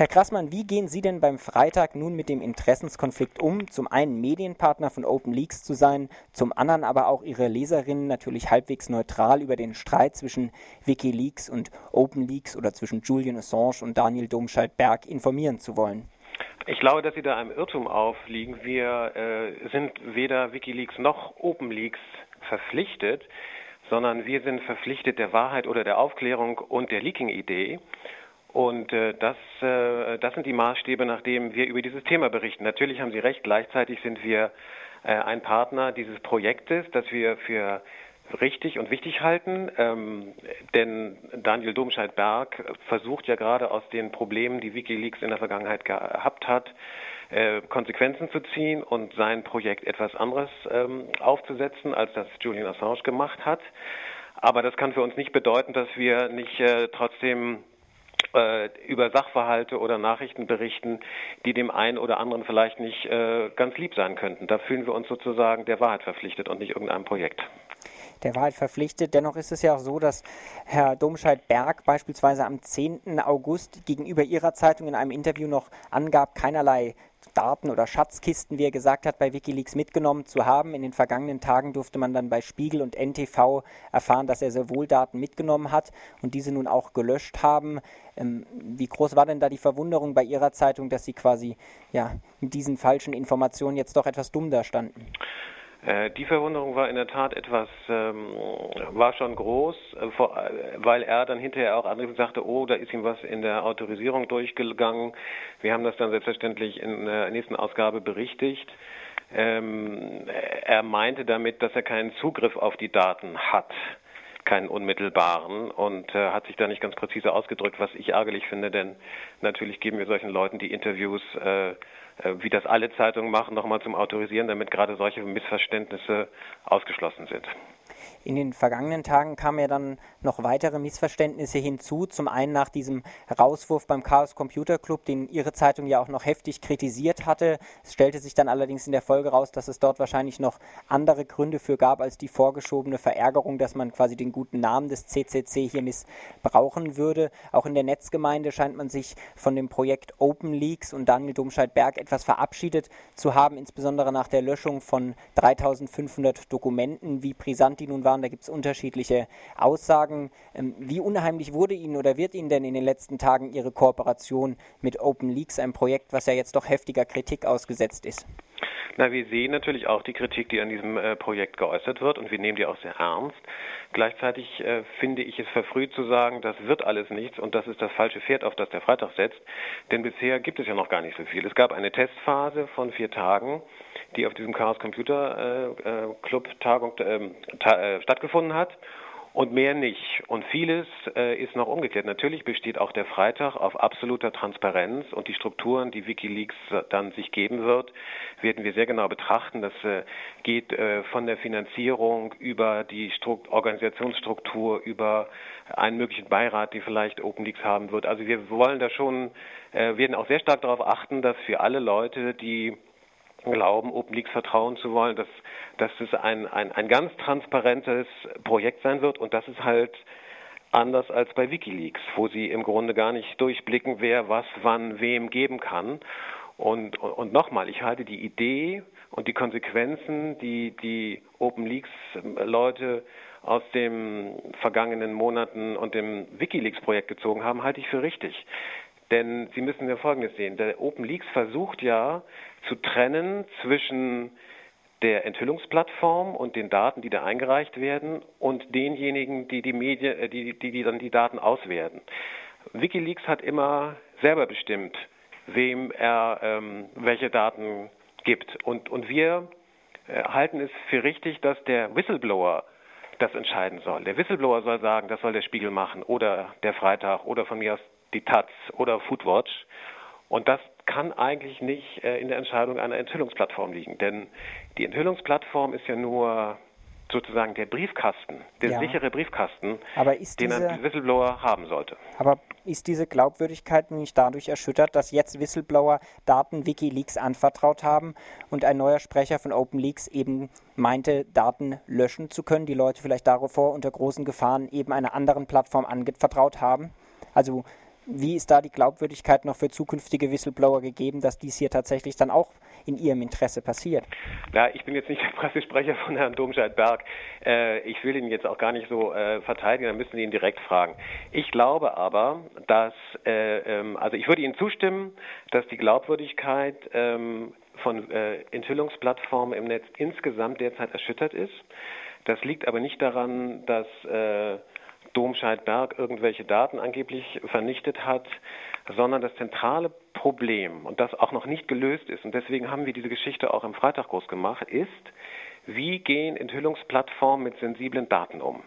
Herr Krassmann, wie gehen Sie denn beim Freitag nun mit dem Interessenskonflikt um, zum einen Medienpartner von Open Leaks zu sein, zum anderen aber auch Ihre Leserinnen natürlich halbwegs neutral über den Streit zwischen Wikileaks und Open Leaks oder zwischen Julian Assange und Daniel Domscheit-Berg informieren zu wollen? Ich glaube, dass Sie da einem Irrtum aufliegen. Wir äh, sind weder Wikileaks noch OpenLeaks verpflichtet, sondern wir sind verpflichtet der Wahrheit oder der Aufklärung und der Leaking-Idee. Und äh, das, äh, das sind die Maßstäbe, nach denen wir über dieses Thema berichten. Natürlich haben Sie recht, gleichzeitig sind wir äh, ein Partner dieses Projektes, das wir für richtig und wichtig halten, ähm, denn Daniel Domscheit-Berg versucht ja gerade aus den Problemen, die Wikileaks in der Vergangenheit gehabt hat, äh, Konsequenzen zu ziehen und sein Projekt etwas anderes ähm, aufzusetzen, als das Julian Assange gemacht hat. Aber das kann für uns nicht bedeuten, dass wir nicht äh, trotzdem über Sachverhalte oder Nachrichten berichten, die dem einen oder anderen vielleicht nicht äh, ganz lieb sein könnten. Da fühlen wir uns sozusagen der Wahrheit verpflichtet und nicht irgendeinem Projekt der Wahrheit verpflichtet. Dennoch ist es ja auch so, dass Herr Domscheit-Berg beispielsweise am 10. August gegenüber Ihrer Zeitung in einem Interview noch angab, keinerlei Daten oder Schatzkisten, wie er gesagt hat, bei Wikileaks mitgenommen zu haben. In den vergangenen Tagen durfte man dann bei Spiegel und NTV erfahren, dass er sehr wohl Daten mitgenommen hat und diese nun auch gelöscht haben. Ähm, wie groß war denn da die Verwunderung bei Ihrer Zeitung, dass Sie quasi ja, mit diesen falschen Informationen jetzt doch etwas dumm da standen? Äh, die Verwunderung war in der Tat etwas, ähm, war schon groß, äh, vor, äh, weil er dann hinterher auch anrief und sagte, oh, da ist ihm was in der Autorisierung durchgegangen. Wir haben das dann selbstverständlich in der nächsten Ausgabe berichtigt. Ähm, er meinte damit, dass er keinen Zugriff auf die Daten hat keinen unmittelbaren und äh, hat sich da nicht ganz präzise ausgedrückt, was ich ärgerlich finde, denn natürlich geben wir solchen Leuten die Interviews äh, wie das alle Zeitungen machen, nochmal zum Autorisieren, damit gerade solche Missverständnisse ausgeschlossen sind. In den vergangenen Tagen kamen ja dann noch weitere Missverständnisse hinzu. Zum einen nach diesem Rauswurf beim Chaos Computer Club, den Ihre Zeitung ja auch noch heftig kritisiert hatte. Es stellte sich dann allerdings in der Folge raus, dass es dort wahrscheinlich noch andere Gründe für gab als die vorgeschobene Verärgerung, dass man quasi den guten Namen des CCC hier missbrauchen würde. Auch in der Netzgemeinde scheint man sich von dem Projekt Open Leaks und Daniel Domscheit-Berg etwas verabschiedet zu haben, insbesondere nach der Löschung von 3500 Dokumenten. Wie brisant die nun waren, da gibt es unterschiedliche Aussagen. Ähm, wie unheimlich wurde Ihnen oder wird Ihnen denn in den letzten Tagen Ihre Kooperation mit Open Leaks, einem Projekt, was ja jetzt doch heftiger Kritik ausgesetzt ist? Na, wir sehen natürlich auch die Kritik, die an diesem äh, Projekt geäußert wird und wir nehmen die auch sehr ernst. Gleichzeitig äh, finde ich es verfrüht zu sagen, das wird alles nichts und das ist das falsche Pferd, auf das der Freitag setzt. Denn bisher gibt es ja noch gar nicht so viel. Es gab eine Testphase von vier Tagen, die auf diesem Chaos Computer äh, äh Club Tagung ähm, ta äh, stattgefunden hat und mehr nicht. Und vieles äh, ist noch umgekehrt. Natürlich besteht auch der Freitag auf absoluter Transparenz und die Strukturen, die Wikileaks dann sich geben wird, werden wir sehr genau betrachten. Das äh, geht äh, von der Finanzierung über die Strukt Organisationsstruktur, über einen möglichen Beirat, die vielleicht OpenLeaks haben wird. Also wir wollen da schon, äh, werden auch sehr stark darauf achten, dass für alle Leute, die glauben, OpenLeaks vertrauen zu wollen, dass, dass es ein, ein, ein ganz transparentes Projekt sein wird und das ist halt anders als bei Wikileaks, wo sie im Grunde gar nicht durchblicken, wer was wann wem geben kann. Und, und, und nochmal, ich halte die Idee und die Konsequenzen, die die OpenLeaks-Leute aus den vergangenen Monaten und dem WikiLeaks-Projekt gezogen haben, halte ich für richtig. Denn Sie müssen ja Folgendes sehen. Der OpenLeaks versucht ja zu trennen zwischen der Enthüllungsplattform und den Daten, die da eingereicht werden, und denjenigen, die die, Medien, äh, die, die, die dann die Daten auswerten. WikiLeaks hat immer selber bestimmt, wem er ähm, welche Daten gibt. Und, und wir äh, halten es für richtig, dass der Whistleblower das entscheiden soll. Der Whistleblower soll sagen, das soll der Spiegel machen oder der Freitag oder von mir aus die Taz oder Foodwatch. Und das kann eigentlich nicht äh, in der Entscheidung einer Enthüllungsplattform liegen. Denn die Enthüllungsplattform ist ja nur sozusagen der Briefkasten, der ja. sichere Briefkasten, den ein Whistleblower haben sollte. Aber ist diese Glaubwürdigkeit nicht dadurch erschüttert, dass jetzt Whistleblower Daten Wikileaks anvertraut haben und ein neuer Sprecher von OpenLeaks eben meinte, Daten löschen zu können, die Leute vielleicht davor unter großen Gefahren eben einer anderen Plattform anvertraut haben? Also Wie ist da die Glaubwürdigkeit noch für zukünftige Whistleblower gegeben, dass dies hier tatsächlich dann auch in Ihrem Interesse passiert? Ja, ich bin jetzt nicht der Pressesprecher von Herrn Domscheit-Berg. Äh, ich will ihn jetzt auch gar nicht so äh, verteidigen, dann müssen Sie ihn direkt fragen. Ich glaube aber, dass, äh, ähm, also ich würde Ihnen zustimmen, dass die Glaubwürdigkeit ähm, von äh, Enthüllungsplattformen im Netz insgesamt derzeit erschüttert ist. Das liegt aber nicht daran, dass äh, Domscheit-Berg irgendwelche Daten angeblich vernichtet hat, sondern das zentrale Problem, und das auch noch nicht gelöst ist, und deswegen haben wir diese Geschichte auch im Freitag groß gemacht, ist, wie gehen Enthüllungsplattformen mit sensiblen Daten um?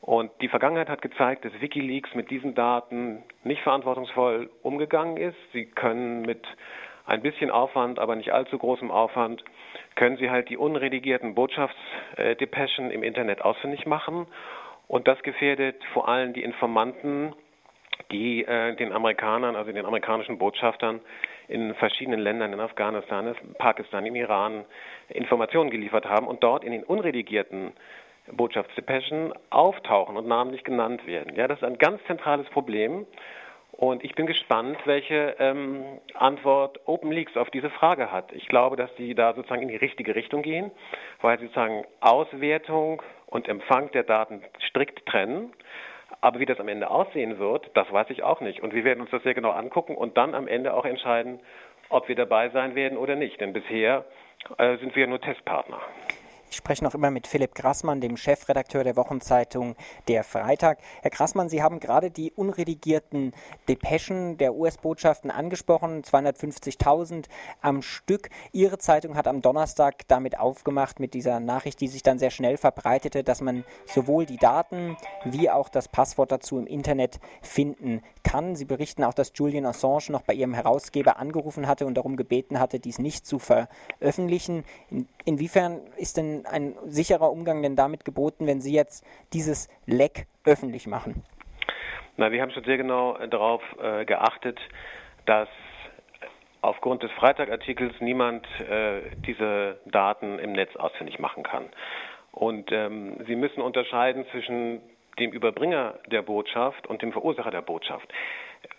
Und die Vergangenheit hat gezeigt, dass Wikileaks mit diesen Daten nicht verantwortungsvoll umgegangen ist. Sie können mit ein bisschen Aufwand, aber nicht allzu großem Aufwand, können sie halt die unredigierten Botschaftsdepeschen im Internet ausfindig machen und das gefährdet vor allem die Informanten, die äh, den Amerikanern, also den amerikanischen Botschaftern in verschiedenen Ländern, in Afghanistan, Pakistan, im Iran, Informationen geliefert haben und dort in den unredigierten Botschaftsdepeschen auftauchen und namentlich genannt werden. Ja, das ist ein ganz zentrales Problem. Und ich bin gespannt, welche ähm, Antwort OpenLeaks auf diese Frage hat. Ich glaube, dass sie da sozusagen in die richtige Richtung gehen, weil sie sozusagen Auswertung und Empfang der Daten strikt trennen. Aber wie das am Ende aussehen wird, das weiß ich auch nicht. Und wir werden uns das sehr genau angucken und dann am Ende auch entscheiden, ob wir dabei sein werden oder nicht. Denn bisher äh, sind wir nur Testpartner. Ich spreche noch immer mit Philipp Grassmann, dem Chefredakteur der Wochenzeitung Der Freitag. Herr Grassmann, Sie haben gerade die unredigierten Depeschen der US-Botschaften angesprochen, 250.000 am Stück. Ihre Zeitung hat am Donnerstag damit aufgemacht, mit dieser Nachricht, die sich dann sehr schnell verbreitete, dass man sowohl die Daten wie auch das Passwort dazu im Internet finden kann. Sie berichten auch, dass Julian Assange noch bei ihrem Herausgeber angerufen hatte und darum gebeten hatte, dies nicht zu veröffentlichen. In, inwiefern ist denn ein sicherer Umgang denn damit geboten, wenn Sie jetzt dieses Leck öffentlich machen? Na, wir haben schon sehr genau äh, darauf äh, geachtet, dass aufgrund des Freitagartikels niemand äh, diese Daten im Netz ausfindig machen kann. Und ähm, Sie müssen unterscheiden zwischen dem Überbringer der Botschaft und dem Verursacher der Botschaft.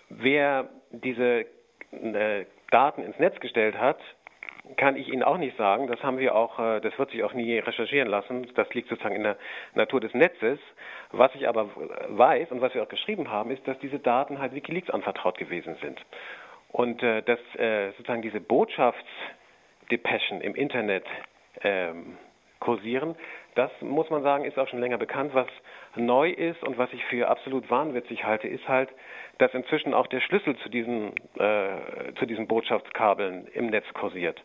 Wer diese äh, Daten ins Netz gestellt hat, kann ich Ihnen auch nicht sagen. Das haben wir auch, äh, das wird sich auch nie recherchieren lassen. Das liegt sozusagen in der Natur des Netzes. Was ich aber weiß und was wir auch geschrieben haben, ist, dass diese Daten halt WikiLeaks anvertraut gewesen sind. Und äh, dass äh, sozusagen diese Botschaftsdepeschen im Internet ähm, kursieren, das muss man sagen, ist auch schon länger bekannt. Was neu ist und was ich für absolut wahnwitzig halte, ist halt, dass inzwischen auch der Schlüssel zu diesen, äh, zu diesen Botschaftskabeln im Netz kursiert.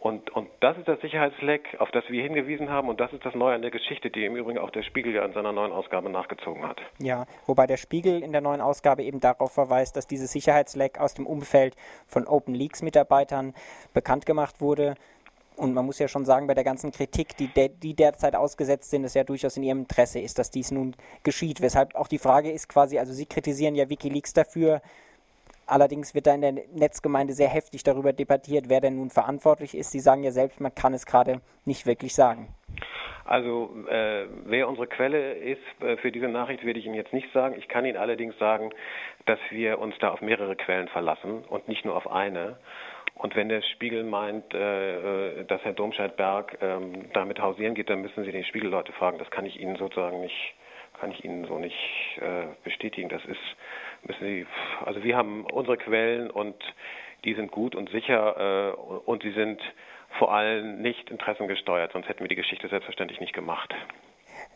Und, und das ist das Sicherheitsleck, auf das wir hingewiesen haben. Und das ist das Neue an der Geschichte, die im Übrigen auch der Spiegel ja in seiner neuen Ausgabe nachgezogen hat. Ja, wobei der Spiegel in der neuen Ausgabe eben darauf verweist, dass dieses Sicherheitsleck aus dem Umfeld von Open Leaks Mitarbeitern bekannt gemacht wurde. Und man muss ja schon sagen, bei der ganzen Kritik, die, de die derzeit ausgesetzt sind, ist ja durchaus in ihrem Interesse ist, dass dies nun geschieht. Weshalb auch die Frage ist quasi, also Sie kritisieren ja Wikileaks dafür, Allerdings wird da in der Netzgemeinde sehr heftig darüber debattiert, wer denn nun verantwortlich ist. Sie sagen ja selbst, man kann es gerade nicht wirklich sagen. Also äh, wer unsere Quelle ist äh, für diese Nachricht, werde ich Ihnen jetzt nicht sagen. Ich kann Ihnen allerdings sagen, dass wir uns da auf mehrere Quellen verlassen und nicht nur auf eine. Und wenn der Spiegel meint, äh, äh, dass Herr Domscheit-Berg ähm, damit hausieren geht, dann müssen Sie den Spiegelleute fragen. Das kann ich Ihnen sozusagen nicht, kann ich Ihnen so nicht äh, bestätigen. Das ist, müssen Sie, also wir haben unsere Quellen und die sind gut und sicher äh, und sie sind vor allem nicht interessengesteuert, sonst hätten wir die Geschichte selbstverständlich nicht gemacht.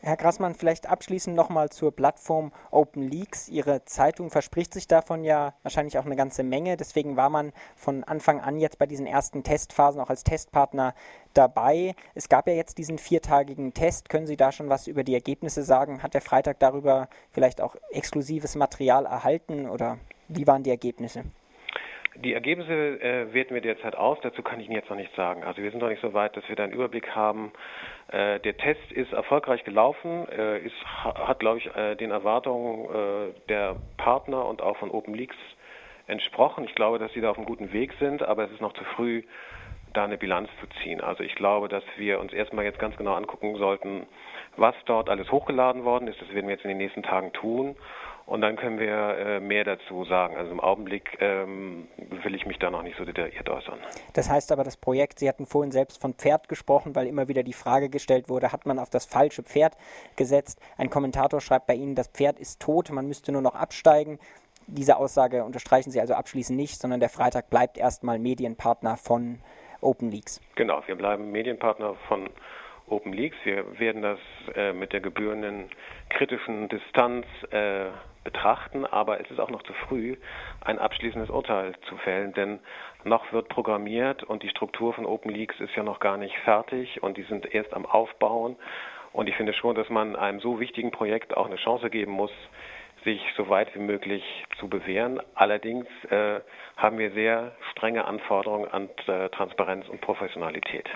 Herr Grassmann, vielleicht abschließend nochmal zur Plattform Open Leaks. Ihre Zeitung verspricht sich davon ja wahrscheinlich auch eine ganze Menge. Deswegen war man von Anfang an jetzt bei diesen ersten Testphasen auch als Testpartner dabei. Es gab ja jetzt diesen viertagigen Test. Können Sie da schon was über die Ergebnisse sagen? Hat der Freitag darüber vielleicht auch exklusives Material erhalten oder wie waren die Ergebnisse? Die Ergebnisse äh, werten wir derzeit aus. Dazu kann ich Ihnen jetzt noch nichts sagen. Also wir sind noch nicht so weit, dass wir da einen Überblick haben. Äh, der Test ist erfolgreich gelaufen, äh, ist, hat, glaube ich, äh, den Erwartungen äh, der Partner und auch von OpenLeaks entsprochen. Ich glaube, dass sie da auf einem guten Weg sind, aber es ist noch zu früh, da eine Bilanz zu ziehen. Also ich glaube, dass wir uns erstmal jetzt ganz genau angucken sollten, was dort alles hochgeladen worden ist. Das werden wir jetzt in den nächsten Tagen tun Und dann können wir äh, mehr dazu sagen. Also im Augenblick ähm, will ich mich da noch nicht so detailliert äußern. Das heißt aber, das Projekt, Sie hatten vorhin selbst von Pferd gesprochen, weil immer wieder die Frage gestellt wurde, hat man auf das falsche Pferd gesetzt? Ein Kommentator schreibt bei Ihnen, das Pferd ist tot, man müsste nur noch absteigen. Diese Aussage unterstreichen Sie also abschließend nicht, sondern der Freitag bleibt erstmal Medienpartner von Open Leaks. Genau, wir bleiben Medienpartner von Open Leaks. Wir werden das äh, mit der gebührenden kritischen Distanz äh, betrachten, aber es ist auch noch zu früh, ein abschließendes Urteil zu fällen, denn noch wird programmiert und die Struktur von Open Leaks ist ja noch gar nicht fertig und die sind erst am Aufbauen. Und ich finde schon, dass man einem so wichtigen Projekt auch eine Chance geben muss, sich so weit wie möglich zu bewähren. Allerdings äh, haben wir sehr strenge Anforderungen an äh, Transparenz und Professionalität.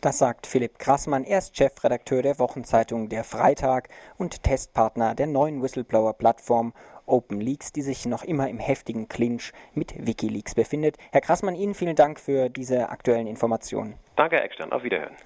Das sagt Philipp Krassmann, er ist Chefredakteur der Wochenzeitung Der Freitag und Testpartner der neuen Whistleblower-Plattform OpenLeaks, die sich noch immer im heftigen Clinch mit Wikileaks befindet. Herr Krassmann, Ihnen vielen Dank für diese aktuellen Informationen. Danke, Herr Eckstein. Auf Wiederhören.